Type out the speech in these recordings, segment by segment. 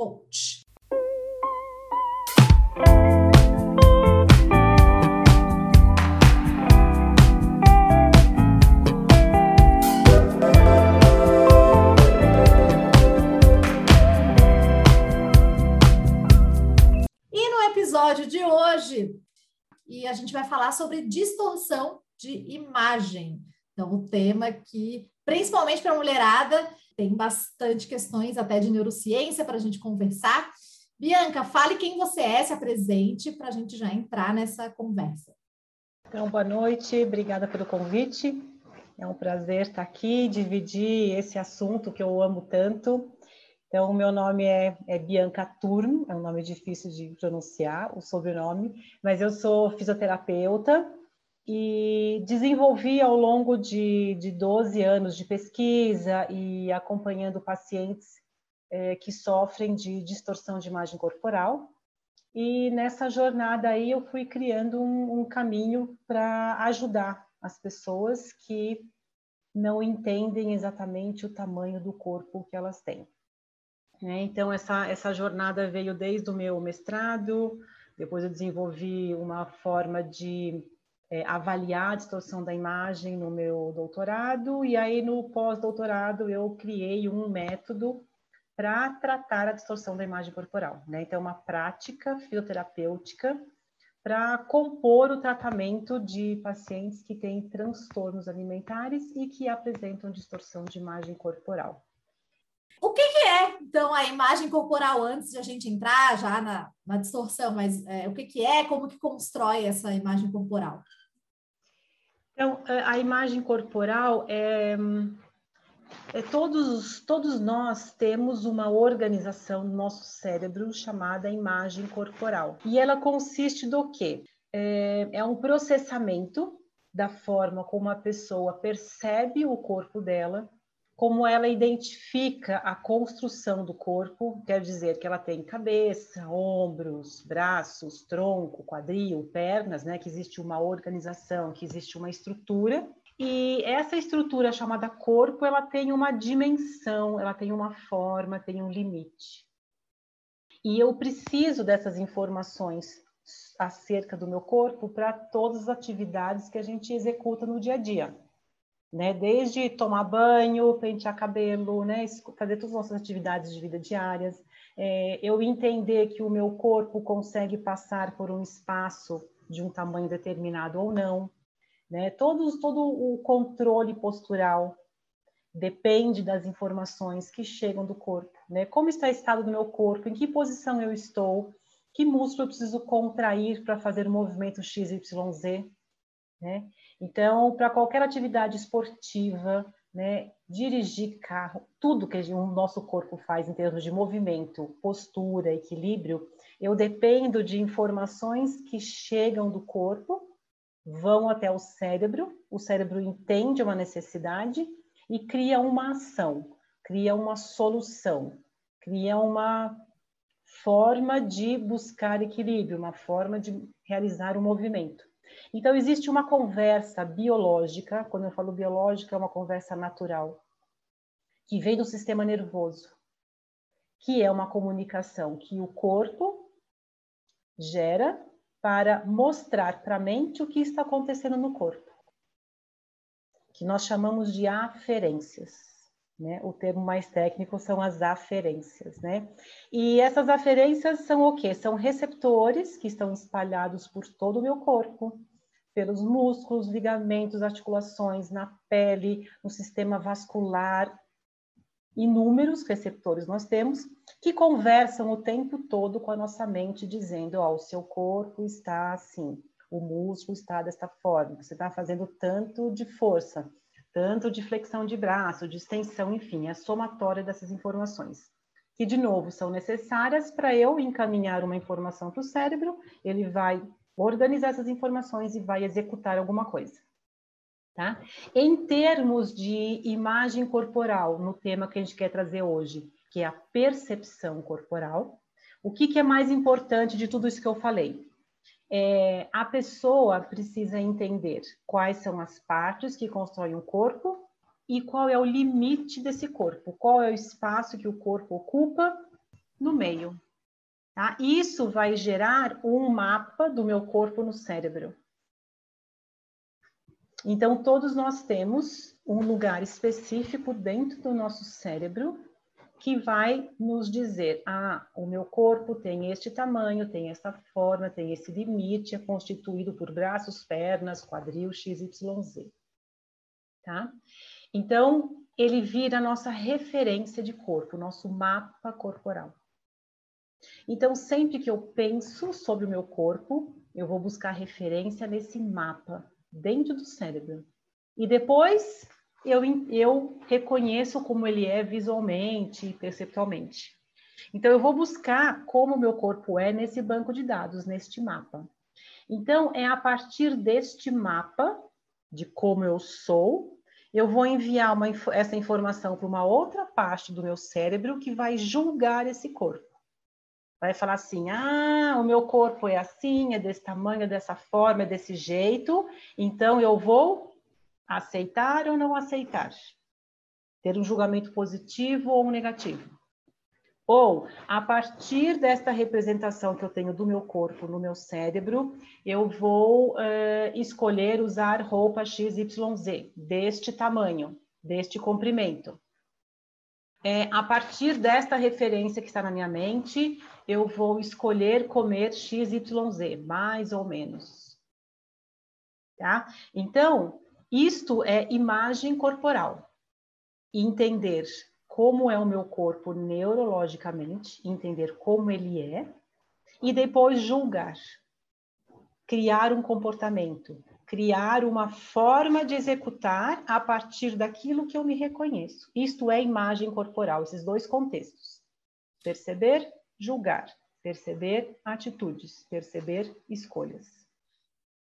coach. E no episódio de hoje, e a gente vai falar sobre distorção de imagem. Então, o tema que principalmente para a mulherada. Tem bastante questões até de neurociência para a gente conversar. Bianca, fale quem você é, se apresente para a gente já entrar nessa conversa. Então, boa noite, obrigada pelo convite. É um prazer estar aqui, dividir esse assunto que eu amo tanto. Então, meu nome é, é, Bianca Turm, é um nome difícil de pronunciar, o sobrenome, mas eu sou fisioterapeuta, e desenvolvi ao longo de, de 12 anos de pesquisa e acompanhando pacientes é, que sofrem de distorção de imagem corporal. E nessa jornada aí eu fui criando um, um caminho para ajudar as pessoas que não entendem exatamente o tamanho do corpo que elas têm. É, então, essa, essa jornada veio desde o meu mestrado, depois eu desenvolvi uma forma de é, avaliar a distorção da imagem no meu doutorado, e aí no pós-doutorado eu criei um método para tratar a distorção da imagem corporal. Né? Então, é uma prática fisioterapêutica para compor o tratamento de pacientes que têm transtornos alimentares e que apresentam distorção de imagem corporal. O que, que, é, então, a imagem corporal antes de a gente entrar já na, na distorção? Mas é, o que, que é, como que constrói essa imagem corporal? Então, é, a imagem corporal é, é todos, todos nós temos uma organização no nosso cérebro chamada imagem corporal. E ela consiste do quê? É, é um processamento da forma como a pessoa percebe o corpo dela, como ela identifica a construção do corpo, quer dizer que ela tem cabeça, ombros, braços, tronco, quadril, pernas, né? Que existe uma organização, que existe uma estrutura. E essa estrutura chamada corpo, ela tem uma dimensão, ela tem uma forma, tem um limite. E eu preciso dessas informações acerca do meu corpo para todas as atividades que a gente executa no dia a dia né? Desde tomar banho, pentear cabelo, né? Fazer todas as nossas atividades de vida diárias. É, eu entender que o meu corpo consegue passar por um espaço de um tamanho determinado ou não, né? Todos, todo o controle postural depende das informações que chegam do corpo, né? Como está o estado do meu corpo, em que posição eu estou, que músculo eu preciso contrair para fazer o movimento XYZ, né? Então, para qualquer atividade esportiva, né, dirigir carro, tudo que o nosso corpo faz em termos de movimento, postura, equilíbrio, eu dependo de informações que chegam do corpo, vão até o cérebro, o cérebro entende uma necessidade e cria uma ação, cria uma solução, cria uma forma de buscar equilíbrio, uma forma de realizar o um movimento. Então, existe uma conversa biológica, quando eu falo biológica, é uma conversa natural, que vem do sistema nervoso, que é uma comunicação que o corpo gera para mostrar para a mente o que está acontecendo no corpo, que nós chamamos de aferências. Né? O termo mais técnico são as aferências, né? E essas aferências são o quê? São receptores que estão espalhados por todo o meu corpo, pelos músculos, ligamentos, articulações, na pele, no sistema vascular. Inúmeros receptores nós temos que conversam o tempo todo com a nossa mente, dizendo: Ó, oh, o seu corpo está assim, o músculo está desta forma, você está fazendo tanto de força, tanto de flexão de braço, de extensão, enfim, é a somatória dessas informações, que, de novo, são necessárias para eu encaminhar uma informação para o cérebro, ele vai organizar essas informações e vai executar alguma coisa. Tá? Em termos de imagem corporal, no tema que a gente quer trazer hoje, que é a percepção corporal, o que, que é mais importante de tudo isso que eu falei? É, a pessoa precisa entender quais são as partes que constroem o corpo e qual é o limite desse corpo, qual é o espaço que o corpo ocupa no meio. Tá? Isso vai gerar um mapa do meu corpo no cérebro. Então, todos nós temos um lugar específico dentro do nosso cérebro que vai nos dizer: ah, o meu corpo tem este tamanho, tem esta forma, tem esse limite, é constituído por braços, pernas, quadril, XYZ. Tá? Então, ele vira a nossa referência de corpo, nosso mapa corporal. Então, sempre que eu penso sobre o meu corpo, eu vou buscar referência nesse mapa dentro do cérebro. E depois eu, eu reconheço como ele é visualmente e perceptualmente. Então, eu vou buscar como meu corpo é nesse banco de dados, neste mapa. Então, é a partir deste mapa, de como eu sou, eu vou enviar uma, essa informação para uma outra parte do meu cérebro que vai julgar esse corpo. Vai falar assim: ah, o meu corpo é assim, é desse tamanho, é dessa forma, é desse jeito, então eu vou aceitar ou não aceitar. Ter um julgamento positivo ou negativo. Ou, a partir desta representação que eu tenho do meu corpo no meu cérebro, eu vou uh, escolher usar roupa XYZ, deste tamanho, deste comprimento. É, a partir desta referência que está na minha mente, eu vou escolher comer XYZ, mais ou menos. Tá? Então, isto é imagem corporal. Entender como é o meu corpo neurologicamente, entender como ele é, e depois julgar. Criar um comportamento, criar uma forma de executar a partir daquilo que eu me reconheço. Isto é imagem corporal, esses dois contextos. Perceber, julgar. Perceber atitudes, perceber escolhas.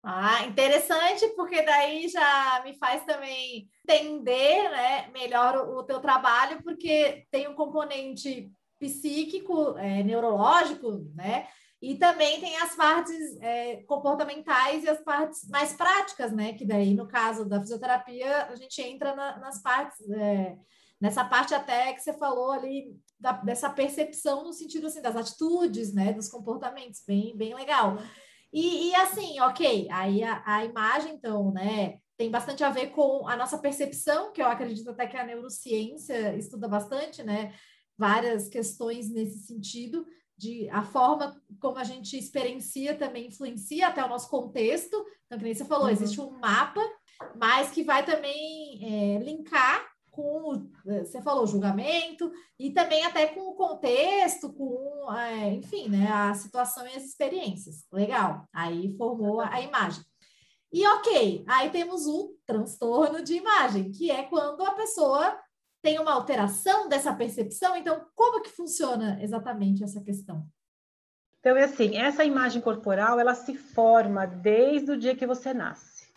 Ah, interessante, porque daí já me faz também entender né, melhor o, o teu trabalho, porque tem um componente psíquico, é, neurológico, né? E também tem as partes é, comportamentais e as partes mais práticas, né? Que daí, no caso da fisioterapia, a gente entra na, nas partes, é, nessa parte até que você falou ali, da, dessa percepção no sentido assim, das atitudes, né? Dos comportamentos, bem, bem legal. E, e assim, ok, aí a, a imagem, então, né, tem bastante a ver com a nossa percepção, que eu acredito até que a neurociência estuda bastante, né? Várias questões nesse sentido, de a forma como a gente experiencia também influencia até o nosso contexto. Então, que nem você falou, uhum. existe um mapa, mas que vai também é, linkar com, eh, você falou, julgamento, e também até com o contexto, com, é, enfim, né, a situação e as experiências. Legal, aí formou a, a imagem. E ok, aí temos o transtorno de imagem, que é quando a pessoa tem uma alteração dessa percepção. Então, como que funciona exatamente essa questão? Então, é assim, essa imagem corporal, ela se forma desde o dia que você nasce.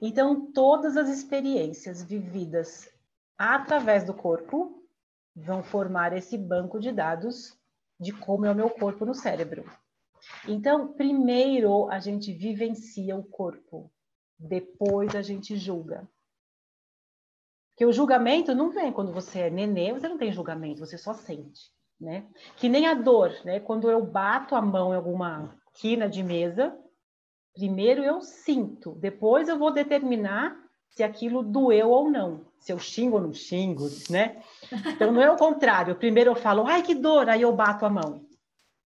Então, todas as experiências vividas através do corpo, vão formar esse banco de dados de como é o meu corpo no cérebro. Então, primeiro a gente vivencia o corpo, depois a gente julga. Porque o julgamento não vem quando você é nenê, você não tem julgamento, você só sente, né? Que nem a dor, né? Quando eu bato a mão em alguma quina de mesa, primeiro eu sinto, depois eu vou determinar se aquilo doeu ou não, se eu xingo ou não xingo, né? Então não é o contrário. Primeiro eu falo, ai que dor, aí eu bato a mão.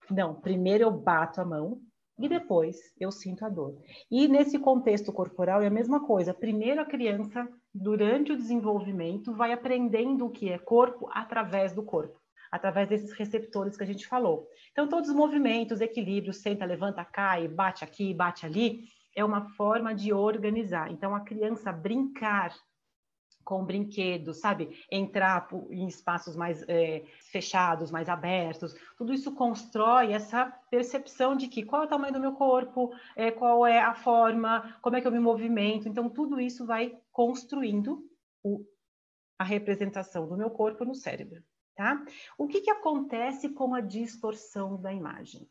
Não, primeiro eu bato a mão e depois eu sinto a dor. E nesse contexto corporal é a mesma coisa. Primeiro a criança, durante o desenvolvimento, vai aprendendo o que é corpo através do corpo, através desses receptores que a gente falou. Então todos os movimentos, equilíbrio, senta, levanta, cai, bate aqui, bate ali, é uma forma de organizar. Então, a criança brincar com brinquedos, sabe? Entrar em espaços mais é, fechados, mais abertos. Tudo isso constrói essa percepção de que qual é o tamanho do meu corpo, é, qual é a forma, como é que eu me movimento. Então, tudo isso vai construindo o, a representação do meu corpo no cérebro, tá? O que, que acontece com a distorção da imagem?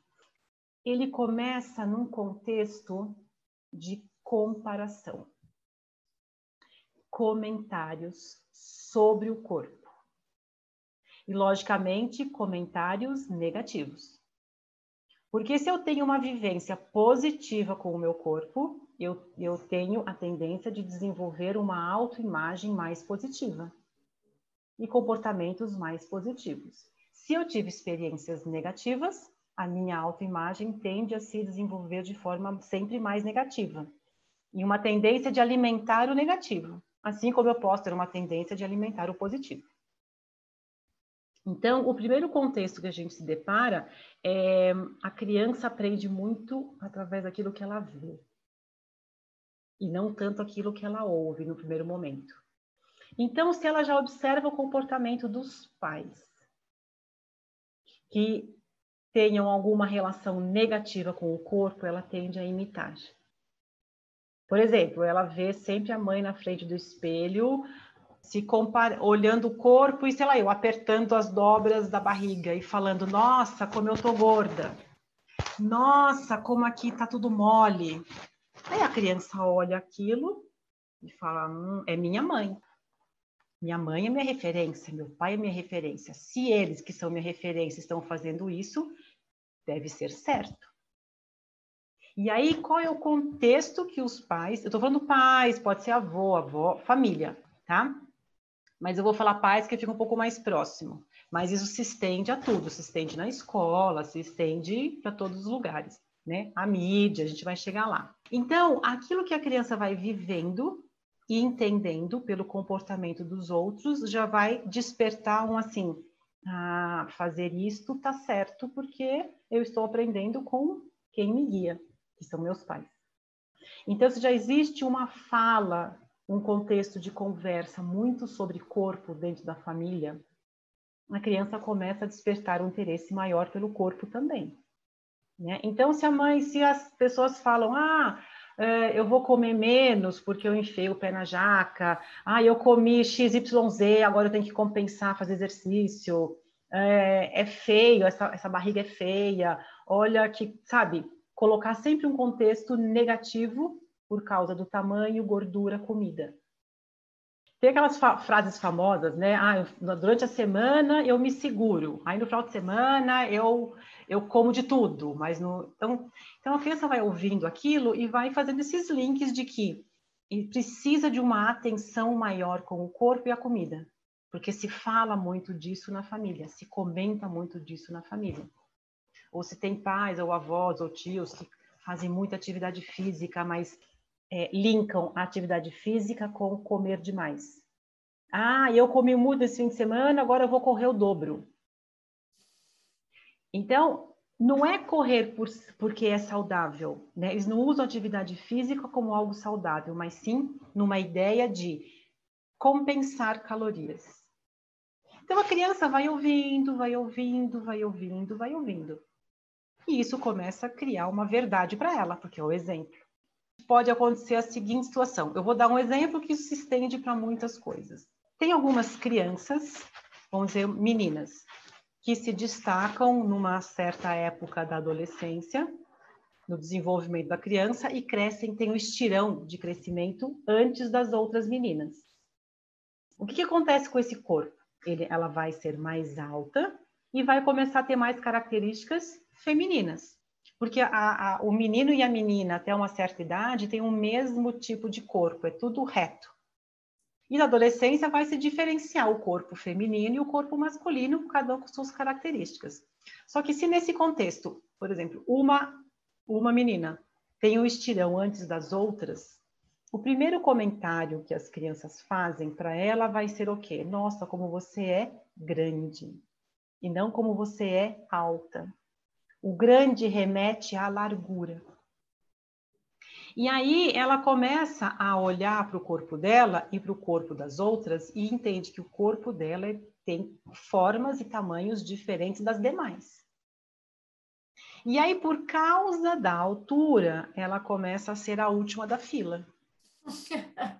Ele começa num contexto de comparação comentários sobre o corpo. E, logicamente, comentários negativos. Porque se eu tenho uma vivência positiva com o meu corpo, eu, eu tenho a tendência de desenvolver uma autoimagem mais positiva e comportamentos mais positivos. Se eu tive experiências negativas, a minha autoimagem tende a se desenvolver de forma sempre mais negativa e uma tendência de alimentar o negativo assim como eu posso ter uma tendência de alimentar o positivo. Então, o primeiro contexto que a gente se depara é a criança aprende muito através daquilo que ela vê e não tanto aquilo que ela ouve no primeiro momento. Então, se ela já observa o comportamento dos pais que tenham alguma relação negativa com o corpo, ela tende a imitar. Por exemplo, ela vê sempre a mãe na frente do espelho, se compara, olhando o corpo e, sei lá, eu apertando as dobras da barriga e falando: Nossa, como eu tô gorda. Nossa, como aqui tá tudo mole. Aí a criança olha aquilo e fala: hum, É minha mãe. Minha mãe é minha referência, meu pai é minha referência. Se eles, que são minha referência, estão fazendo isso, deve ser certo. E aí, qual é o contexto que os pais, eu estou falando pais, pode ser avô, avó, família, tá? Mas eu vou falar pais que fica um pouco mais próximo. Mas isso se estende a tudo, se estende na escola, se estende para todos os lugares, né? A mídia, a gente vai chegar lá. Então, aquilo que a criança vai vivendo e entendendo pelo comportamento dos outros já vai despertar um assim, ah, fazer isto tá certo porque eu estou aprendendo com quem me guia que são meus pais. Então, se já existe uma fala, um contexto de conversa muito sobre corpo dentro da família, a criança começa a despertar um interesse maior pelo corpo também. Né? Então, se a mãe, se as pessoas falam, ah, é, eu vou comer menos porque eu enfiei o pé na jaca, ah, eu comi XYZ, agora eu tenho que compensar, fazer exercício, é, é feio, essa, essa barriga é feia, olha que, sabe, colocar sempre um contexto negativo por causa do tamanho, gordura, comida. Tem aquelas fa frases famosas, né? Ah, durante a semana eu me seguro, aí no final de semana eu eu como de tudo, mas no então, então a criança vai ouvindo aquilo e vai fazendo esses links de que precisa de uma atenção maior com o corpo e a comida, porque se fala muito disso na família, se comenta muito disso na família ou se tem pais ou avós ou tios que fazem muita atividade física, mas é, linkam a atividade física com comer demais. Ah, eu comi muito esse fim de semana, agora eu vou correr o dobro. Então, não é correr por, porque é saudável, né? Eles não usam atividade física como algo saudável, mas sim numa ideia de compensar calorias. Então a criança vai ouvindo, vai ouvindo, vai ouvindo, vai ouvindo. E isso começa a criar uma verdade para ela, porque é o exemplo. Pode acontecer a seguinte situação. Eu vou dar um exemplo que isso se estende para muitas coisas. Tem algumas crianças, vamos dizer, meninas, que se destacam numa certa época da adolescência, no desenvolvimento da criança, e crescem, têm um estirão de crescimento antes das outras meninas. O que, que acontece com esse corpo? Ele, ela vai ser mais alta e vai começar a ter mais características femininas. Porque a, a, o menino e a menina, até uma certa idade, têm o mesmo tipo de corpo, é tudo reto. E na adolescência vai se diferenciar o corpo feminino e o corpo masculino, cada um com suas características. Só que se nesse contexto, por exemplo, uma, uma menina tem o um estirão antes das outras, o primeiro comentário que as crianças fazem para ela vai ser o quê? Nossa, como você é grande. E não como você é alta. O grande remete à largura. E aí ela começa a olhar para o corpo dela e para o corpo das outras e entende que o corpo dela tem formas e tamanhos diferentes das demais. E aí, por causa da altura, ela começa a ser a última da fila.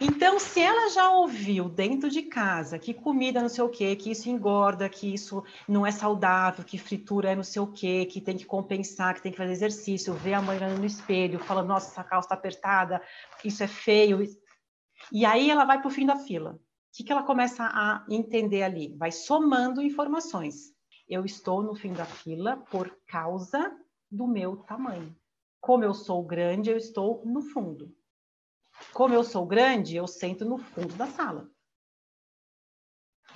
Então, se ela já ouviu dentro de casa que comida não sei o quê, que isso engorda, que isso não é saudável, que fritura é não sei o quê, que tem que compensar, que tem que fazer exercício, ver a mãe no espelho, falando, nossa, essa calça está apertada, isso é feio. E aí ela vai para o fim da fila. O que, que ela começa a entender ali? Vai somando informações. Eu estou no fim da fila por causa do meu tamanho. Como eu sou grande, eu estou no fundo. Como eu sou grande, eu sento no fundo da sala.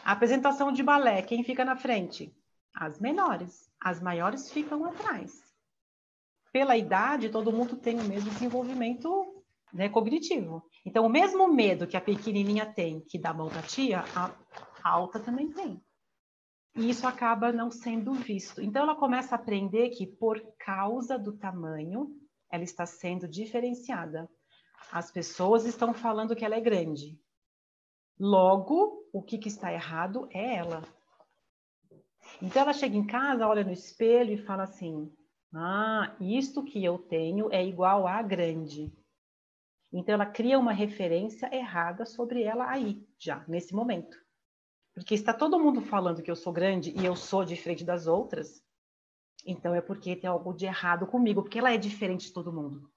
Apresentação de balé, quem fica na frente? As menores. As maiores ficam atrás. Pela idade, todo mundo tem o mesmo desenvolvimento né, cognitivo. Então, o mesmo medo que a pequenininha tem, que dá mão da tia, a alta também tem. E isso acaba não sendo visto. Então, ela começa a aprender que, por causa do tamanho, ela está sendo diferenciada. As pessoas estão falando que ela é grande. Logo, o que, que está errado é ela. Então ela chega em casa, olha no espelho e fala assim: Ah, isto que eu tenho é igual a grande. Então ela cria uma referência errada sobre ela aí, já, nesse momento. Porque está todo mundo falando que eu sou grande e eu sou diferente das outras, então é porque tem algo de errado comigo, porque ela é diferente de todo mundo.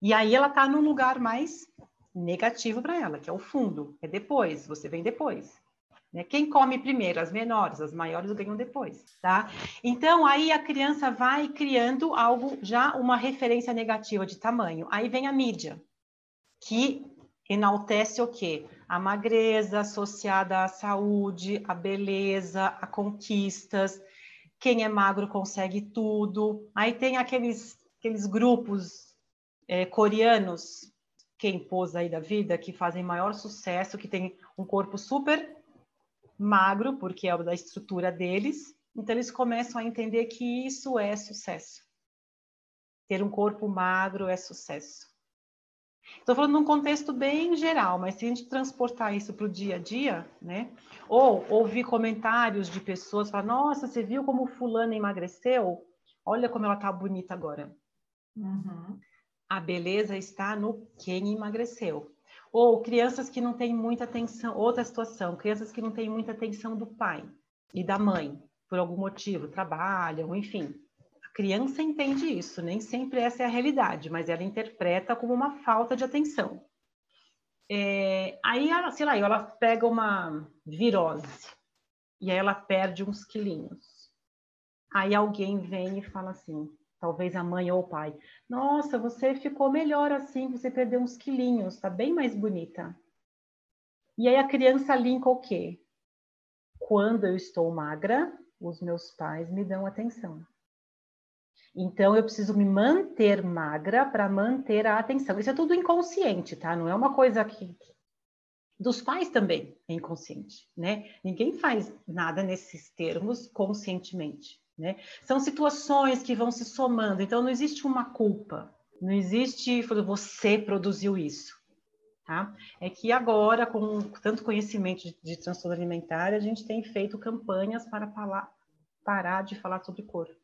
E aí ela está num lugar mais negativo para ela, que é o fundo, é depois, você vem depois. Né? Quem come primeiro? As menores, as maiores ganham depois, tá? Então aí a criança vai criando algo já uma referência negativa de tamanho. Aí vem a mídia, que enaltece o quê? A magreza associada à saúde, à beleza, a conquistas. Quem é magro consegue tudo. Aí tem aqueles aqueles grupos é, coreanos, quem pôs aí da vida, que fazem maior sucesso, que tem um corpo super magro, porque é da estrutura deles. Então, eles começam a entender que isso é sucesso. Ter um corpo magro é sucesso. Estou falando num contexto bem geral, mas se a gente transportar isso para o dia a dia, né? Ou ouvir comentários de pessoas falar, nossa, você viu como fulana emagreceu? Olha como ela tá bonita agora. Uhum a beleza está no quem emagreceu. Ou crianças que não têm muita atenção, outra situação, crianças que não têm muita atenção do pai e da mãe, por algum motivo, trabalham, enfim. A criança entende isso, nem sempre essa é a realidade, mas ela interpreta como uma falta de atenção. É, aí, ela, sei lá, ela pega uma virose e aí ela perde uns quilinhos. Aí alguém vem e fala assim: talvez a mãe ou o pai. Nossa, você ficou melhor assim, você perdeu uns quilinhos, tá bem mais bonita. E aí a criança linka o quê? Quando eu estou magra, os meus pais me dão atenção. Então eu preciso me manter magra para manter a atenção. Isso é tudo inconsciente, tá? Não é uma coisa que dos pais também é inconsciente, né? Ninguém faz nada nesses termos conscientemente. Né? São situações que vão se somando, então não existe uma culpa, não existe você produziu isso. Tá? É que agora, com tanto conhecimento de, de transtorno alimentar, a gente tem feito campanhas para falar, parar de falar sobre corpo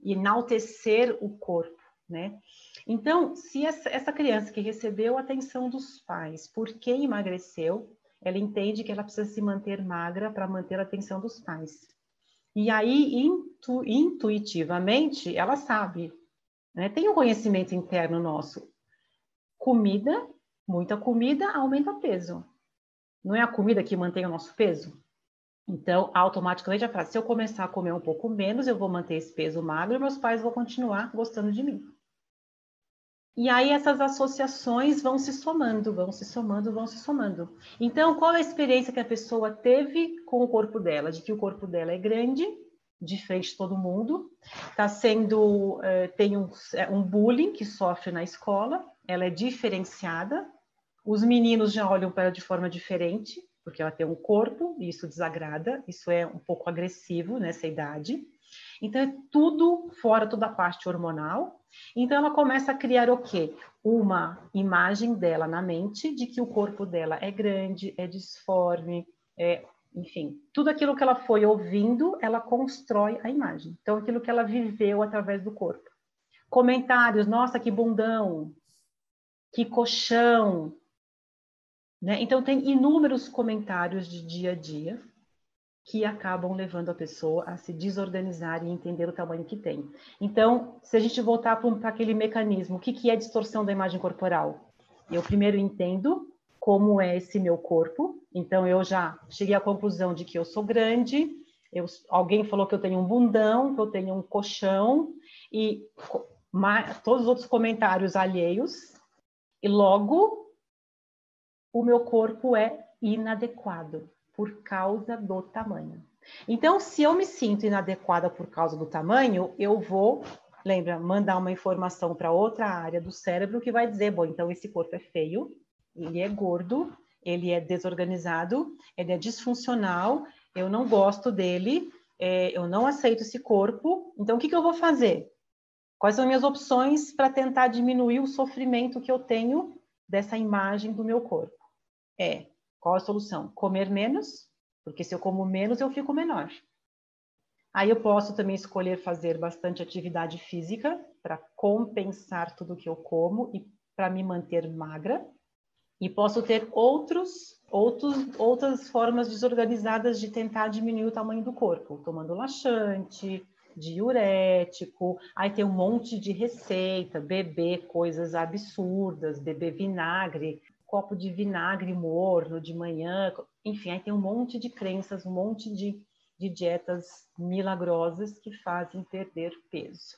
e enaltecer o corpo. Né? Então, se essa, criança que recebeu a atenção dos pais porque emagreceu, ela entende que ela precisa se manter magra para manter a atenção dos pais. E aí, intu, intuitivamente, ela sabe. Né? Tem um conhecimento interno nosso. Comida, muita comida, aumenta peso. Não é a comida que mantém o nosso peso? Então, automaticamente, a frase, se eu começar a comer um pouco menos, eu vou manter esse peso magro e meus pais vão continuar gostando de mim. E aí essas associações vão se somando, vão se somando, vão se somando. Então, qual é a experiência que a pessoa teve com o corpo dela? De que o corpo dela é grande, de frente de todo mundo, está sendo é, tem um, é, um bullying que sofre na escola, ela é diferenciada, os meninos já olham para ela de forma diferente, porque ela tem um corpo e isso desagrada, isso é um pouco agressivo nessa idade. Então é tudo fora toda a parte hormonal. Então ela começa a criar o quê? Uma imagem dela na mente de que o corpo dela é grande, é disforme, é, enfim, tudo aquilo que ela foi ouvindo, ela constrói a imagem. Então aquilo que ela viveu através do corpo. Comentários, nossa, que bundão, que colchão, né? Então tem inúmeros comentários de dia a dia que acabam levando a pessoa a se desorganizar e entender o tamanho que tem. Então, se a gente voltar para aquele mecanismo, o que, que é distorção da imagem corporal? Eu primeiro entendo como é esse meu corpo, então eu já cheguei à conclusão de que eu sou grande, eu, alguém falou que eu tenho um bundão, que eu tenho um colchão, e todos os outros comentários alheios, e logo o meu corpo é inadequado por causa do tamanho. Então, se eu me sinto inadequada por causa do tamanho, eu vou, lembra, mandar uma informação para outra área do cérebro que vai dizer: bom, então esse corpo é feio, ele é gordo, ele é desorganizado, ele é disfuncional, eu não gosto dele, é, eu não aceito esse corpo, então o que, que eu vou fazer? Quais são minhas opções para tentar diminuir o sofrimento que eu tenho dessa imagem do meu corpo? É qual a solução? Comer menos, porque se eu como menos, eu fico menor. Aí eu posso também escolher fazer bastante atividade física para compensar tudo que eu como e para me manter magra. E posso ter outros, outros, outras formas desorganizadas de tentar diminuir o tamanho do corpo, tomando laxante, diurético, aí tem um monte de receita, beber coisas absurdas, beber vinagre, copo de vinagre morno de manhã, enfim, aí tem um monte de crenças, um monte de, de dietas milagrosas que fazem perder peso,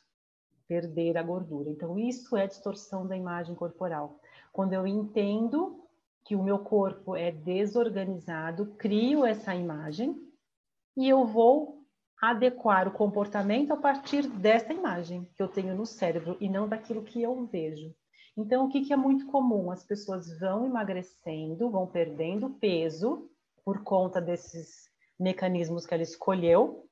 perder a gordura. Então, isso é distorção da imagem corporal. Quando eu entendo que o meu corpo é desorganizado, crio essa imagem e eu vou adequar o comportamento a partir dessa imagem que eu tenho no cérebro e não daquilo que eu vejo. Então, o que, que é muito comum? As pessoas vão emagrecendo, vão perdendo peso por conta desses mecanismos que ela escolheu,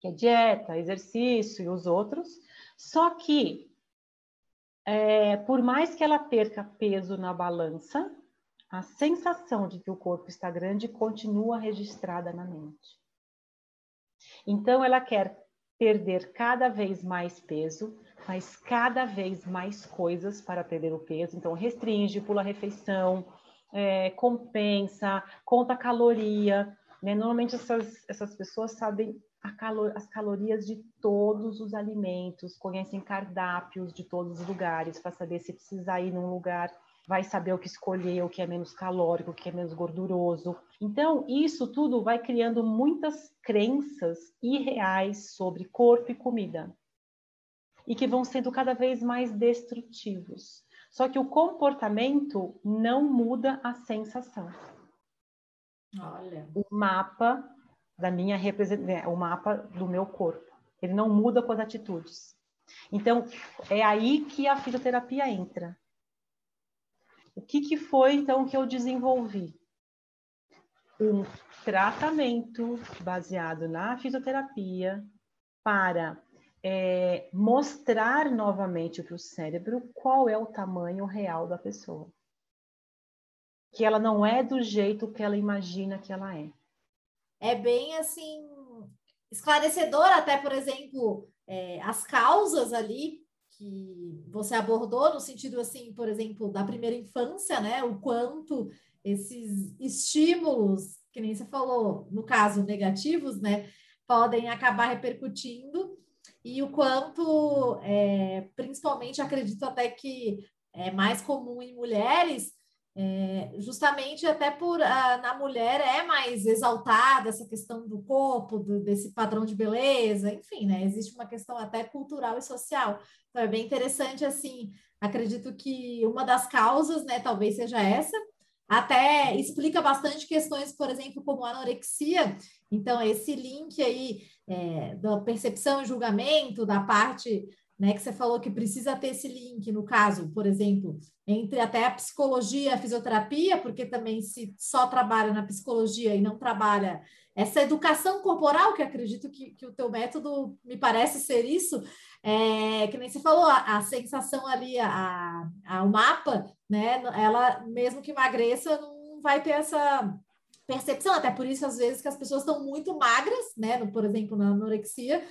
que é dieta, exercício e os outros. Só que, é, por mais que ela perca peso na balança, a sensação de que o corpo está grande continua registrada na mente. Então, ela quer perder cada vez mais peso, faz cada vez mais coisas para perder o peso. Então, restringe, pula refeição, é, compensa, conta caloria. Né? Normalmente, essas, essas pessoas sabem as calorias de todos os alimentos, conhecem cardápios de todos os lugares para saber se precisar ir num lugar vai saber o que escolher, o que é menos calórico, o que é menos gorduroso. Então, isso tudo vai criando muitas crenças irreais sobre corpo e comida e que vão sendo cada vez mais destrutivos. Só que o comportamento não muda a sensação. Olha. O mapa da minha representação, o mapa do meu corpo, ele não muda com as atitudes. Então, é aí que a fisioterapia entra. O que, que foi, então, que eu desenvolvi? Um tratamento baseado na fisioterapia para é, mostrar novamente para o cérebro qual é o tamanho real da pessoa. Que ela não é do jeito que ela imagina que ela é. É bem assim, esclarecedor, até, por exemplo, é, as causas ali que você abordou, no sentido assim, por exemplo, da primeira infância, né? O quanto esses estímulos, que nem você falou, no caso, negativos, né? Podem acabar repercutindo e o quanto, é, principalmente, acredito até que é mais comum em mulheres, é, justamente até por a, na mulher é mais exaltada essa questão do corpo, do, desse padrão de beleza, enfim, né? Existe uma questão até cultural e social. Então é bem interessante, assim, acredito que uma das causas, né, talvez seja essa, até explica bastante questões, por exemplo, como anorexia. Então, esse link aí é, da percepção e julgamento, da parte né, que você falou que precisa ter esse link, no caso, por exemplo, entre até a psicologia e a fisioterapia, porque também se só trabalha na psicologia e não trabalha essa educação corporal, que acredito que, que o teu método me parece ser isso, é, que nem você falou, a, a sensação ali, a, a, o mapa, né? Ela, mesmo que emagreça, não vai ter essa percepção, até por isso, às vezes, que as pessoas estão muito magras, né? No, por exemplo, na anorexia,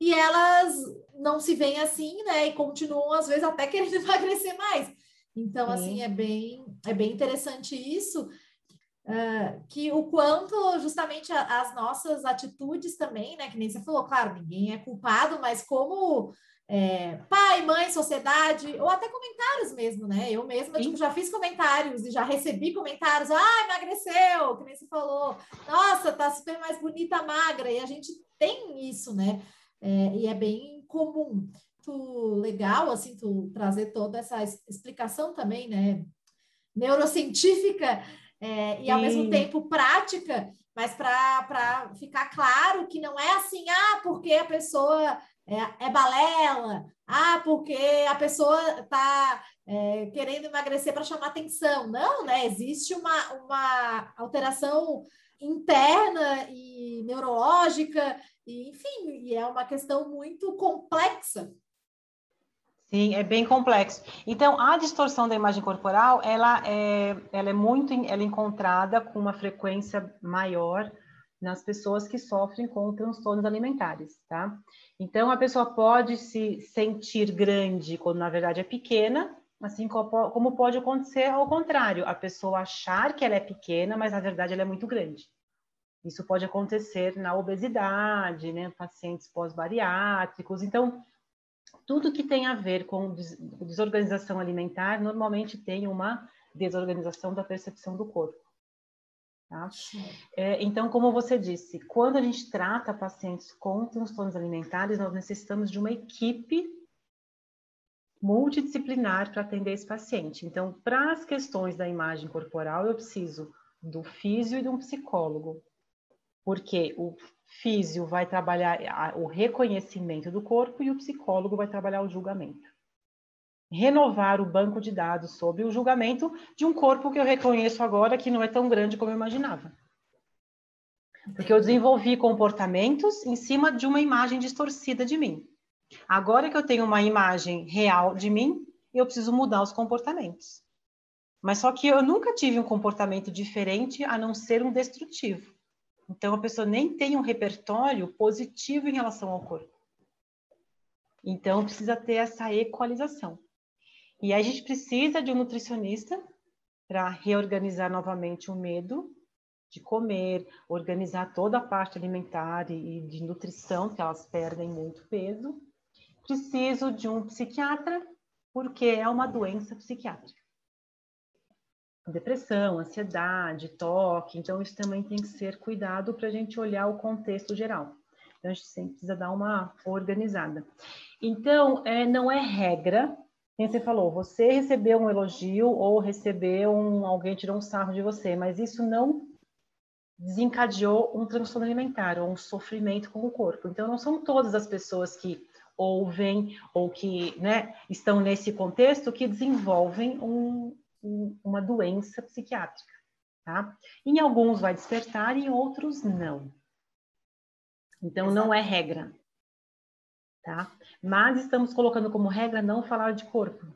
e elas não se veem assim, né? E continuam, às vezes, até querendo emagrecer mais. Então, Sim. assim, é bem, é bem interessante isso. Uh, que o quanto justamente a, as nossas atitudes também, né? Que nem você falou, claro, ninguém é culpado, mas como é, pai, mãe, sociedade, ou até comentários mesmo, né? Eu mesma tipo, já fiz comentários e já recebi comentários, ah, emagreceu, que nem você falou, nossa, tá super mais bonita, magra, e a gente tem isso, né? É, e é bem comum. Tu, legal, assim, tu trazer toda essa explicação também, né? Neurocientífica é, e ao mesmo tempo prática, mas para ficar claro que não é assim, ah, porque a pessoa é, é balela, ah, porque a pessoa está é, querendo emagrecer para chamar atenção. Não, né? Existe uma, uma alteração interna e neurológica, e, enfim, e é uma questão muito complexa. Sim, é bem complexo. Então, a distorção da imagem corporal, ela é, ela é muito, ela é encontrada com uma frequência maior nas pessoas que sofrem com transtornos alimentares, tá? Então, a pessoa pode se sentir grande quando na verdade é pequena, assim como pode acontecer ao contrário, a pessoa achar que ela é pequena, mas na verdade ela é muito grande. Isso pode acontecer na obesidade, né, pacientes pós-bariátricos. Então, tudo que tem a ver com desorganização alimentar normalmente tem uma desorganização da percepção do corpo. Tá? É, então, como você disse, quando a gente trata pacientes com transtornos alimentares, nós necessitamos de uma equipe multidisciplinar para atender esse paciente. Então, para as questões da imagem corporal, eu preciso do físio e de um psicólogo, porque o físio vai trabalhar o reconhecimento do corpo e o psicólogo vai trabalhar o julgamento renovar o banco de dados sobre o julgamento de um corpo que eu reconheço agora que não é tão grande como eu imaginava. Porque eu desenvolvi comportamentos em cima de uma imagem distorcida de mim. Agora que eu tenho uma imagem real de mim, eu preciso mudar os comportamentos. Mas só que eu nunca tive um comportamento diferente a não ser um destrutivo. Então a pessoa nem tem um repertório positivo em relação ao corpo. Então precisa ter essa equalização. E a gente precisa de um nutricionista para reorganizar novamente o medo de comer, organizar toda a parte alimentar e de nutrição, que elas perdem muito peso. Preciso de um psiquiatra, porque é uma doença psiquiátrica. Depressão, ansiedade, toque, então isso também tem que ser cuidado para a gente olhar o contexto geral. Então a gente sempre precisa dar uma organizada. Então, é, não é regra quem você falou, você recebeu um elogio ou recebeu um alguém tirou um sarro de você, mas isso não desencadeou um transtorno alimentar ou um sofrimento com o corpo. Então não são todas as pessoas que ouvem ou que né, estão nesse contexto que desenvolvem um, um, uma doença psiquiátrica. Tá? Em alguns vai despertar, em outros não. Então não é regra tá? Mas estamos colocando como regra não falar de corpo.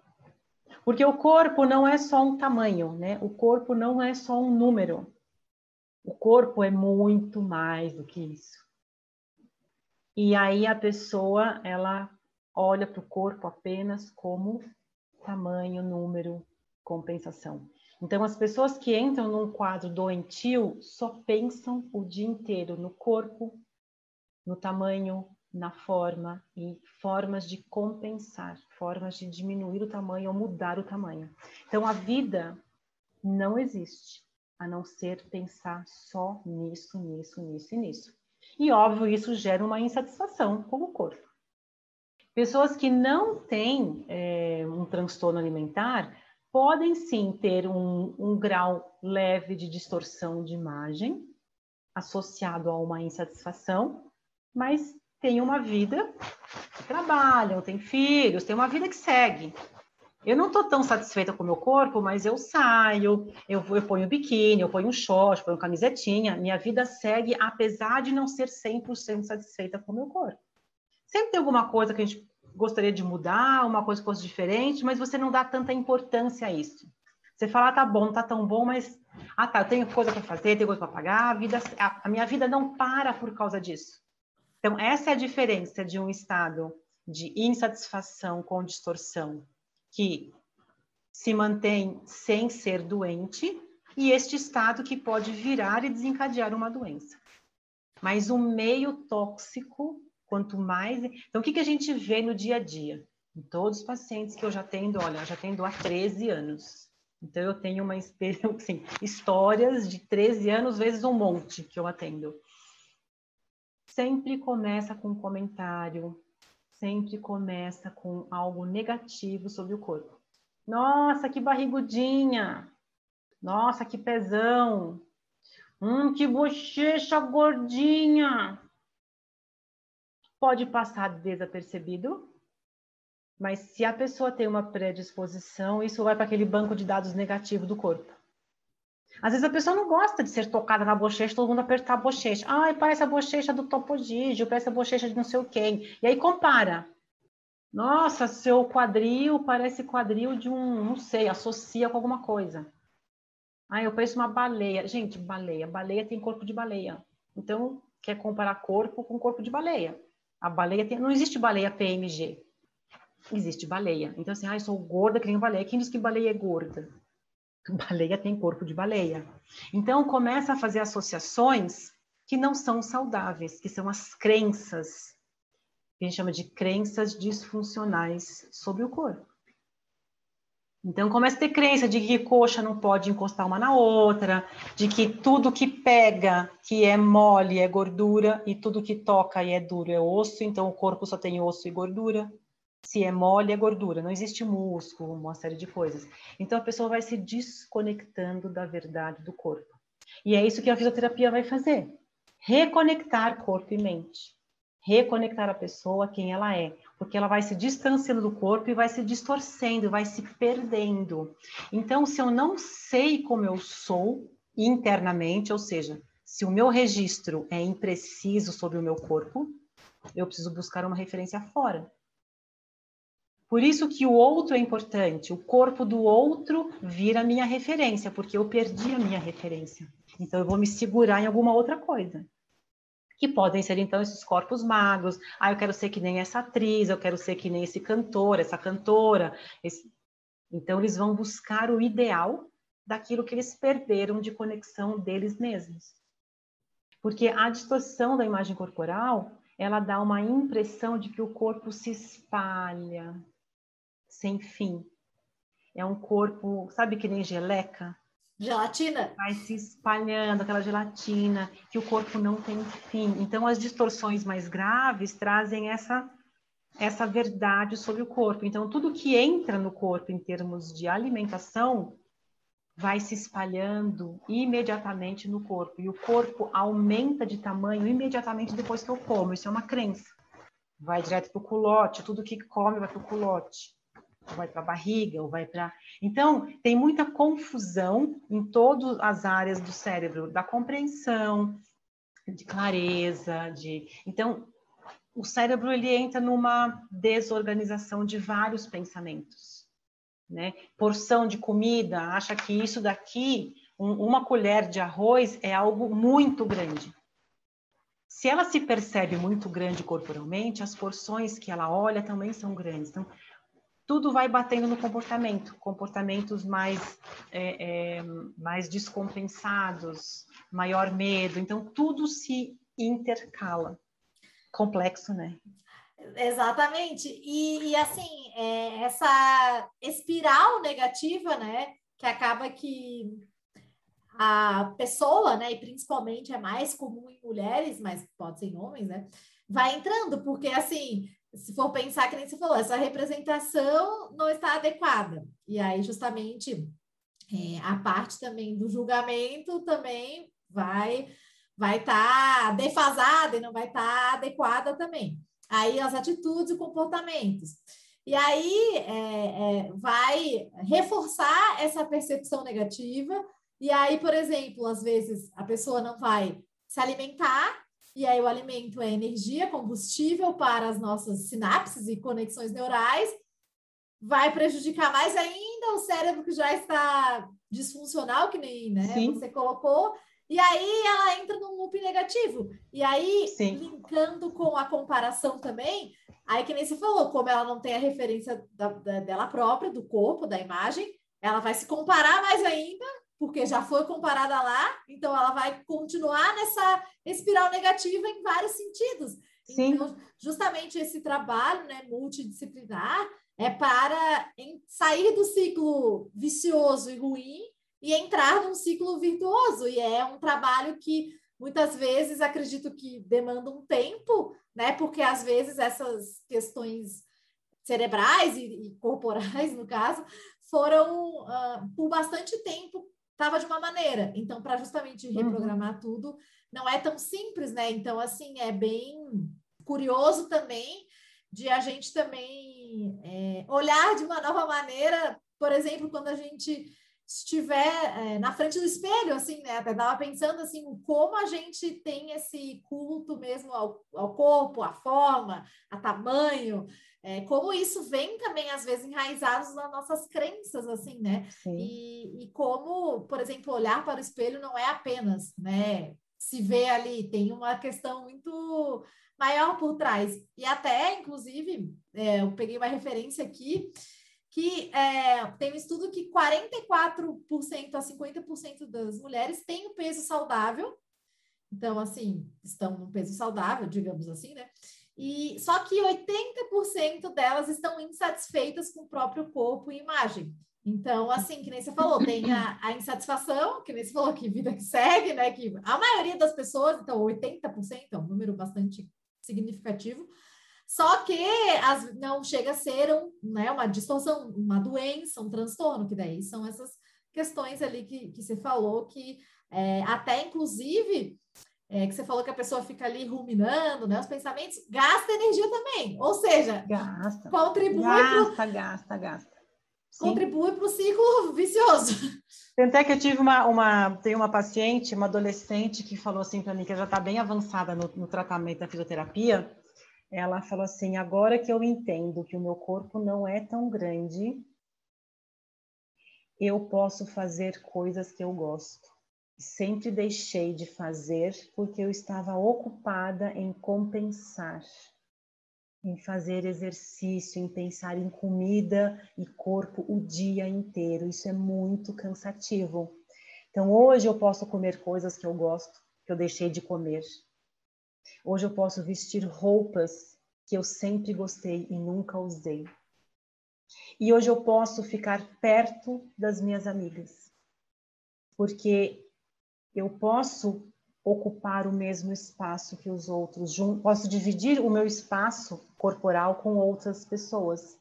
Porque o corpo não é só um tamanho, né? O corpo não é só um número. O corpo é muito mais do que isso. E aí a pessoa, ela olha para o corpo apenas como tamanho, número, compensação. Então, as pessoas que entram num quadro doentio só pensam o dia inteiro no corpo, no tamanho, na forma e formas de compensar, formas de diminuir o tamanho ou mudar o tamanho. Então a vida não existe a não ser pensar só nisso, nisso, nisso e nisso. E óbvio, isso gera uma insatisfação com o corpo. Pessoas que não têm é, um transtorno alimentar podem sim ter um, um grau leve de distorção de imagem associado a uma insatisfação, mas têm uma vida, trabalham, têm filhos, têm uma vida que segue. eu não estou tão satisfeita com o meu corpo, mas eu saio, eu, eu ponho biquíni, eu ponho um short, ponho camisetinha, minha vida segue, apesar de não ser 100% satisfeita com o meu corpo. Sempre tem alguma coisa que a gente gostaria de mudar, uma coisa que fosse diferente, mas você não dá tanta importância a isso. Você fala, ah, tá bom, tá tão bom, mas ah, tá, eu tenho coisa para fazer, tenho coisa para pagar, a, vida, a, a minha vida não para por causa disso. Então, essa é a diferença de um estado de insatisfação com distorção que se mantém sem ser doente e este estado que pode virar e desencadear uma doença. Mas o meio tóxico, quanto mais. Então, o que, que a gente vê no dia a dia? Em todos os pacientes que eu já tendo, olha, eu já tendo há 13 anos. Então, eu tenho uma assim, histórias de 13 anos vezes um monte que eu atendo. Sempre começa com um comentário, sempre começa com algo negativo sobre o corpo. Nossa, que barrigudinha! Nossa, que pezão! Hum, que bochecha gordinha! Pode passar desapercebido, mas se a pessoa tem uma predisposição, isso vai para aquele banco de dados negativo do corpo. Às vezes a pessoa não gosta de ser tocada na bochecha, todo mundo apertar a bochecha. Ai, parece a bochecha do Topogígio, parece a bochecha de não sei o quem. E aí compara. Nossa, seu quadril parece quadril de um, não sei, associa com alguma coisa. Ah, eu pareço uma baleia. Gente, baleia. Baleia tem corpo de baleia. Então, quer comparar corpo com corpo de baleia. A baleia tem... Não existe baleia PMG. Existe baleia. Então, assim, ah, eu sou gorda que nem baleia. Quem diz que baleia é gorda? Baleia tem corpo de baleia. Então, começa a fazer associações que não são saudáveis, que são as crenças, que a gente chama de crenças disfuncionais sobre o corpo. Então, começa a ter crença de que coxa não pode encostar uma na outra, de que tudo que pega, que é mole, é gordura, e tudo que toca e é duro é osso, então o corpo só tem osso e gordura. Se é mole, é gordura, não existe músculo, uma série de coisas. Então a pessoa vai se desconectando da verdade do corpo. E é isso que a fisioterapia vai fazer: reconectar corpo e mente. Reconectar a pessoa quem ela é, porque ela vai se distanciando do corpo e vai se distorcendo, vai se perdendo. Então, se eu não sei como eu sou internamente, ou seja, se o meu registro é impreciso sobre o meu corpo, eu preciso buscar uma referência fora. Por isso que o outro é importante, o corpo do outro vira minha referência, porque eu perdi a minha referência. Então eu vou me segurar em alguma outra coisa. Que podem ser então esses corpos magros. Ah, eu quero ser que nem essa atriz, eu quero ser que nem esse cantor, essa cantora. Esse... Então eles vão buscar o ideal daquilo que eles perderam de conexão deles mesmos. Porque a distorção da imagem corporal, ela dá uma impressão de que o corpo se espalha, sem fim. É um corpo, sabe que nem geleca? Gelatina? Vai se espalhando, aquela gelatina, que o corpo não tem fim. Então, as distorções mais graves trazem essa, essa verdade sobre o corpo. Então, tudo que entra no corpo em termos de alimentação vai se espalhando imediatamente no corpo. E o corpo aumenta de tamanho imediatamente depois que eu como. Isso é uma crença. Vai direto para o culote, tudo que come vai para o culote ou vai para a barriga, ou vai para. Então, tem muita confusão em todas as áreas do cérebro, da compreensão, de clareza, de. Então, o cérebro ele entra numa desorganização de vários pensamentos, né? Porção de comida, acha que isso daqui, um, uma colher de arroz é algo muito grande. Se ela se percebe muito grande corporalmente, as porções que ela olha também são grandes. Então, tudo vai batendo no comportamento, comportamentos mais, é, é, mais descompensados, maior medo. Então, tudo se intercala. Complexo, né? Exatamente. E, e assim, é, essa espiral negativa, né? Que acaba que a pessoa, né? E principalmente é mais comum em mulheres, mas pode ser em homens, né? Vai entrando, porque assim, se for pensar que nem você falou, essa representação não está adequada. E aí, justamente, é, a parte também do julgamento também vai vai estar tá defasada e não vai estar tá adequada também. Aí as atitudes e comportamentos. E aí é, é, vai reforçar essa percepção negativa. E aí, por exemplo, às vezes a pessoa não vai se alimentar, e aí o alimento é energia, combustível para as nossas sinapses e conexões neurais, vai prejudicar mais ainda o cérebro que já está disfuncional, que nem né, você colocou, e aí ela entra num loop negativo. E aí, Sim. linkando com a comparação também, aí que nem você falou, como ela não tem a referência da, da, dela própria, do corpo, da imagem, ela vai se comparar mais ainda, porque já foi comparada lá, então ela vai continuar nessa espiral negativa em vários sentidos. Sim. Então, justamente esse trabalho né, multidisciplinar é para sair do ciclo vicioso e ruim e entrar num ciclo virtuoso. E é um trabalho que muitas vezes acredito que demanda um tempo, né? Porque às vezes essas questões cerebrais e, e corporais, no caso, foram uh, por bastante tempo estava de uma maneira. Então, para justamente uhum. reprogramar uhum. tudo, não é tão simples, né? Então, assim, é bem curioso também de a gente também é, olhar de uma nova maneira, por exemplo, quando a gente estiver é, na frente do espelho, assim, né? Até estava pensando assim, como a gente tem esse culto mesmo ao, ao corpo, à forma, a tamanho, é, como isso vem também, às vezes, enraizados nas nossas crenças, assim, né? E, e, como, por exemplo, olhar para o espelho não é apenas, né? Se ver ali, tem uma questão muito maior por trás. E até, inclusive, é, eu peguei uma referência aqui que é, tem um estudo que 44% a 50% das mulheres têm o um peso saudável. Então, assim, estão no peso saudável, digamos assim, né? E só que 80% delas estão insatisfeitas com o próprio corpo e imagem. Então, assim, que nem você falou, tem a, a, insatisfação, que nem você falou, que vida que segue, né? Que a maioria das pessoas, então 80%, é um número bastante significativo, só que as, não chega a ser um, né, uma distorção, uma doença, um transtorno, que daí são essas questões ali que, que você falou, que é, até inclusive, é, que você falou que a pessoa fica ali ruminando, né, os pensamentos, gasta energia também, ou seja, gasta, contribui gasta, pro, gasta, gasta. Contribui para o ciclo vicioso. Tanto é que eu tive uma, uma, tem uma paciente, uma adolescente, que falou assim para mim, que já está bem avançada no, no tratamento da fisioterapia, ela falou assim: agora que eu entendo que o meu corpo não é tão grande, eu posso fazer coisas que eu gosto. Sempre deixei de fazer porque eu estava ocupada em compensar, em fazer exercício, em pensar em comida e corpo o dia inteiro. Isso é muito cansativo. Então, hoje eu posso comer coisas que eu gosto, que eu deixei de comer. Hoje eu posso vestir roupas que eu sempre gostei e nunca usei. E hoje eu posso ficar perto das minhas amigas, porque eu posso ocupar o mesmo espaço que os outros, posso dividir o meu espaço corporal com outras pessoas.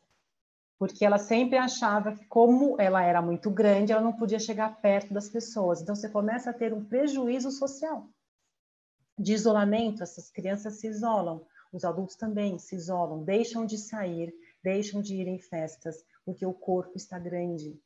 Porque ela sempre achava que, como ela era muito grande, ela não podia chegar perto das pessoas. Então, você começa a ter um prejuízo social de isolamento, essas crianças se isolam, os adultos também se isolam, deixam de sair, deixam de ir em festas, porque o corpo está grande.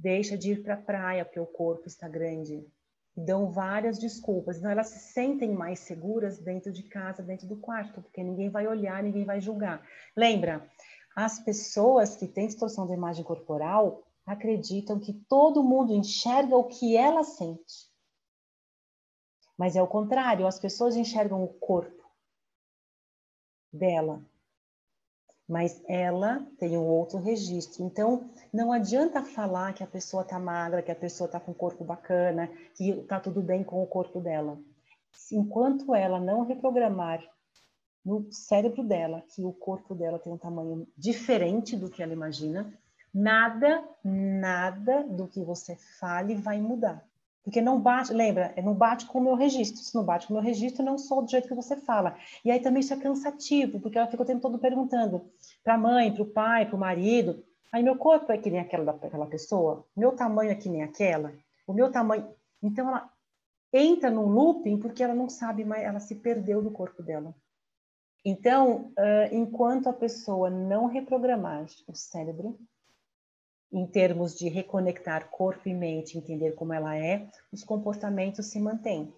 Deixa de ir para a praia, porque o corpo está grande. E dão várias desculpas. Então, elas se sentem mais seguras dentro de casa, dentro do quarto, porque ninguém vai olhar, ninguém vai julgar. Lembra, as pessoas que têm distorção da imagem corporal acreditam que todo mundo enxerga o que ela sente. Mas é o contrário, as pessoas enxergam o corpo dela. Mas ela tem um outro registro. Então, não adianta falar que a pessoa tá magra, que a pessoa tá com o corpo bacana, que tá tudo bem com o corpo dela. Enquanto ela não reprogramar no cérebro dela que o corpo dela tem um tamanho diferente do que ela imagina, nada, nada do que você fale vai mudar. Porque não bate, lembra, é, não bate com o meu registro. Se não bate com o meu registro, não sou do jeito que você fala. E aí também isso é cansativo, porque ela fica o tempo todo perguntando para a mãe, para o pai, para o marido. Aí meu corpo é que nem aquela daquela pessoa, meu tamanho é que nem aquela, o meu tamanho. Então ela entra num looping porque ela não sabe mais, ela se perdeu do corpo dela. Então, enquanto a pessoa não reprogramar o cérebro, em termos de reconectar corpo e mente, entender como ela é, os comportamentos se mantêm.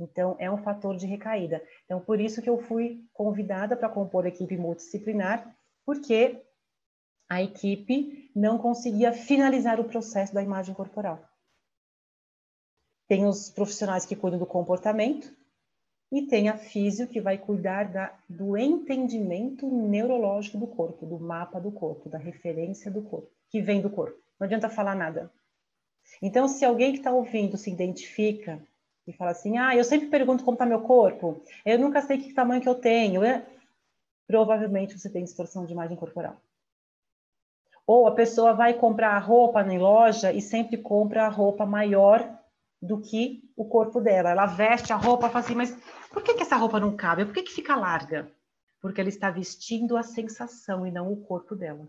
Então, é um fator de recaída. Então, por isso que eu fui convidada para compor a equipe multidisciplinar, porque a equipe não conseguia finalizar o processo da imagem corporal. Tem os profissionais que cuidam do comportamento e tem a físio que vai cuidar da, do entendimento neurológico do corpo, do mapa do corpo, da referência do corpo, que vem do corpo. Não adianta falar nada. Então, se alguém que está ouvindo se identifica e fala assim, ah, eu sempre pergunto como está meu corpo, eu nunca sei que tamanho que eu tenho, é... provavelmente você tem distorção de imagem corporal. Ou a pessoa vai comprar a roupa na loja e sempre compra a roupa maior do que o corpo dela. Ela veste a roupa e fala assim, mas por que, que essa roupa não cabe? Por que, que fica larga? Porque ela está vestindo a sensação e não o corpo dela.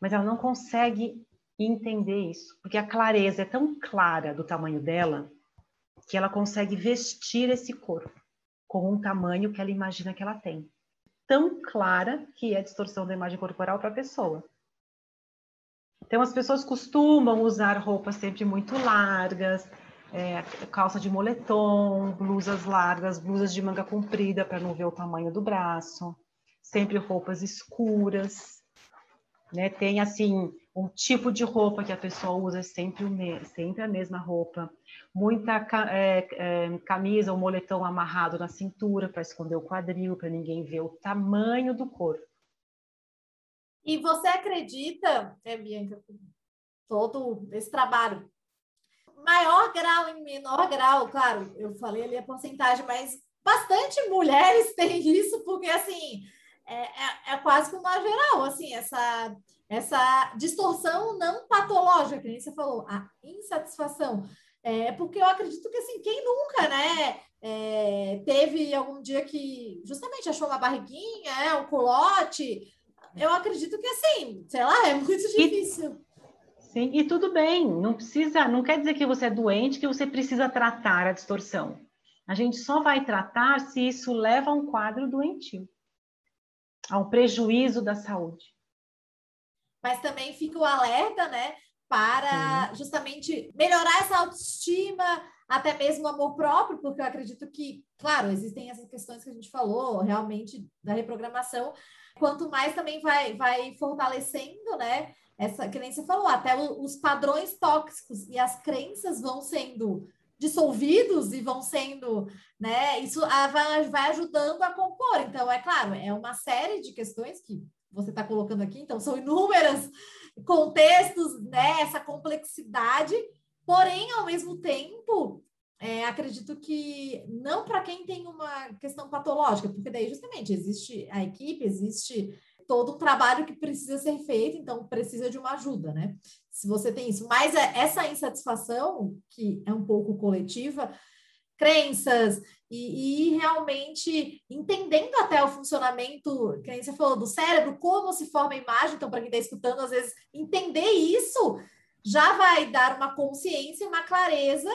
Mas ela não consegue entender isso, porque a clareza é tão clara do tamanho dela que ela consegue vestir esse corpo com um tamanho que ela imagina que ela tem. Tão clara que é a distorção da imagem corporal para a pessoa. Então, as pessoas costumam usar roupas sempre muito largas, é, calça de moletom, blusas largas, blusas de manga comprida para não ver o tamanho do braço, sempre roupas escuras, né? Tem assim um tipo de roupa que a pessoa usa sempre, o sempre a mesma roupa. Muita é, é, camisa ou moletom amarrado na cintura para esconder o quadril, para ninguém ver o tamanho do corpo. E você acredita, é, Bianca, todo esse trabalho, maior grau e menor grau, claro, eu falei ali a porcentagem, mas bastante mulheres têm isso, porque assim é, é, é quase que uma geral, assim, essa essa distorção não patológica, que você falou, a insatisfação. É, porque eu acredito que, assim, quem nunca, né, é, teve algum dia que justamente achou uma barriguinha, é, um culote, eu acredito que, assim, sei lá, é muito difícil. E, sim, e tudo bem, não precisa, não quer dizer que você é doente, que você precisa tratar a distorção. A gente só vai tratar se isso leva a um quadro doentio, a um prejuízo da saúde. Mas também fica o alerta, né, para justamente melhorar essa autoestima, até mesmo o amor próprio, porque eu acredito que, claro, existem essas questões que a gente falou, realmente, da reprogramação, quanto mais também vai, vai fortalecendo, né, essa, que nem você falou, até os padrões tóxicos e as crenças vão sendo dissolvidos e vão sendo, né, isso vai, vai ajudando a compor. Então, é claro, é uma série de questões que você está colocando aqui, então são inúmeros contextos, né, essa complexidade, porém, ao mesmo tempo, é, acredito que não para quem tem uma questão patológica, porque daí justamente existe a equipe, existe todo um trabalho que precisa ser feito, então precisa de uma ajuda, né? Se você tem isso, mas é, essa insatisfação, que é um pouco coletiva, crenças e, e, realmente entendendo até o funcionamento, que você falou, do cérebro, como se forma a imagem. Então, para quem está escutando, às vezes, entender isso já vai dar uma consciência, uma clareza,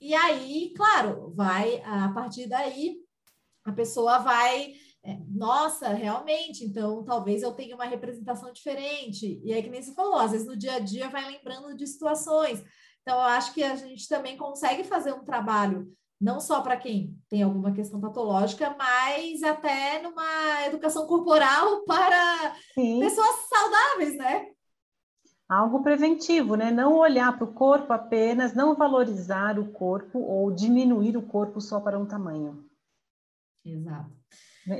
e aí, claro, vai, a partir daí, a pessoa vai. É, nossa, realmente, então talvez eu tenha uma representação diferente. E aí, que nem você falou, às vezes no dia a dia vai lembrando de situações. Então, eu acho que a gente também consegue fazer um trabalho não só para quem tem alguma questão patológica, mas até numa educação corporal para Sim. pessoas saudáveis, né? Algo preventivo, né? Não olhar para o corpo apenas, não valorizar o corpo ou diminuir o corpo só para um tamanho. Exato.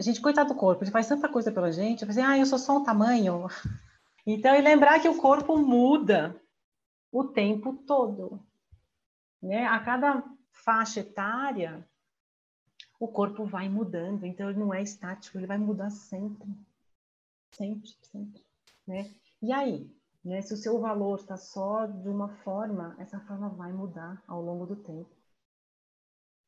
Gente, coitado do corpo, ele faz tanta coisa pela gente, assim, ah, eu sou só um tamanho. Então, e lembrar que o corpo muda o tempo todo. Né? A cada faixa etária, o corpo vai mudando, então ele não é estático, ele vai mudar sempre. Sempre, sempre. Né? E aí, né, se o seu valor está só de uma forma, essa forma vai mudar ao longo do tempo.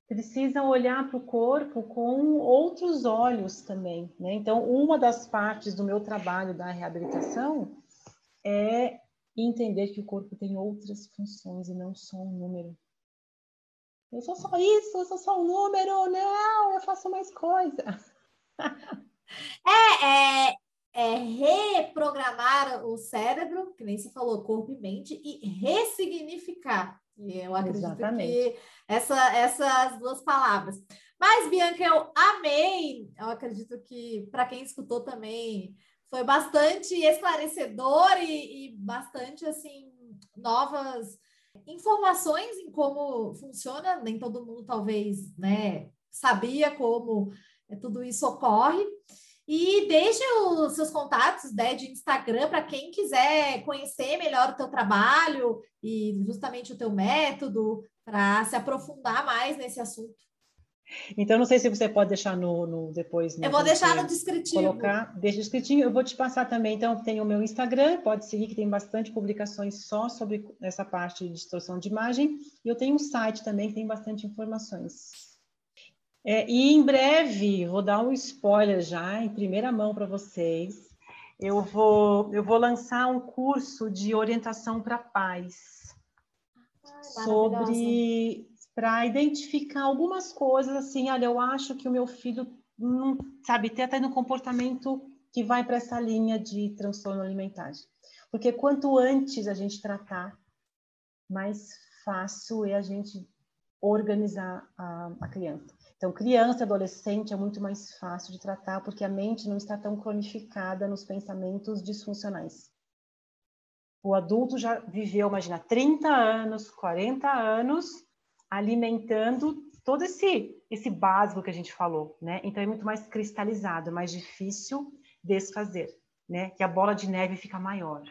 Precisa olhar para o corpo com outros olhos também. Né? Então, uma das partes do meu trabalho da reabilitação é entender que o corpo tem outras funções e não só um número. Eu sou só isso, eu sou só um número, não, eu faço mais coisa. É, é, é reprogramar o cérebro, que nem se falou, corpo e mente, e ressignificar. E eu acredito Exatamente. que essa, essas duas palavras. Mas, Bianca, eu amei. Eu acredito que, para quem escutou também, foi bastante esclarecedor e, e bastante, assim, novas informações em como funciona. Nem todo mundo, talvez, né, sabia como tudo isso ocorre. E deixe os seus contatos né, de Instagram para quem quiser conhecer melhor o teu trabalho e justamente o teu método para se aprofundar mais nesse assunto. Então, não sei se você pode deixar no, no depois. eu vou deixar no descritivo. Colocar, deixa descritivo. Eu vou te passar também. Então, tem o meu Instagram, pode seguir, que tem bastante publicações só sobre essa parte de distorção de imagem. E eu tenho um site também que tem bastante informações. É, e em breve, vou dar um spoiler já, em primeira mão para vocês. Eu vou, eu vou lançar um curso de orientação para pais sobre para identificar algumas coisas assim, olha, eu acho que o meu filho não sabe ter até no comportamento que vai para essa linha de transtorno alimentar. Porque quanto antes a gente tratar, mais fácil é a gente organizar a, a criança. Então, criança, adolescente é muito mais fácil de tratar porque a mente não está tão cronificada nos pensamentos disfuncionais. O adulto já viveu, imagina, 30 anos, 40 anos alimentando todo esse esse básico que a gente falou, né? Então é muito mais cristalizado, mais difícil desfazer, né? Que a bola de neve fica maior.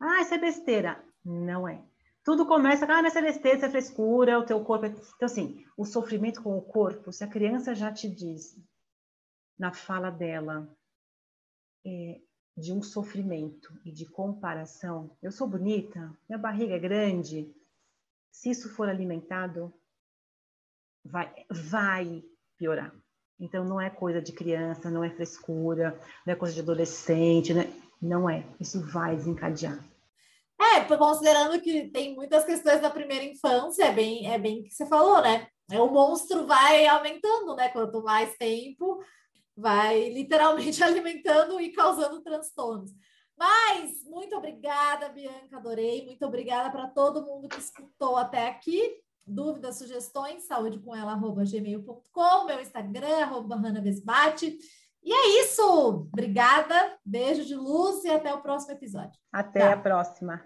Ah, isso é besteira. Não é. Tudo começa, ah, nessa essa frescura, o teu corpo. Então, assim, o sofrimento com o corpo, se a criança já te diz na fala dela é, de um sofrimento e de comparação, eu sou bonita, minha barriga é grande, se isso for alimentado, vai, vai piorar. Então, não é coisa de criança, não é frescura, não é coisa de adolescente, né? não é. Isso vai desencadear. É, considerando que tem muitas questões da primeira infância, é bem, é bem que você falou, né? É, o monstro vai aumentando, né? Quanto mais tempo, vai literalmente alimentando e causando transtornos. Mas, muito obrigada, Bianca, adorei. Muito obrigada para todo mundo que escutou até aqui. Dúvidas, sugestões, saúde com ela, arroba gmail.com, meu Instagram, arroba Hanna E é isso. Obrigada, beijo de luz e até o próximo episódio. Até a próxima.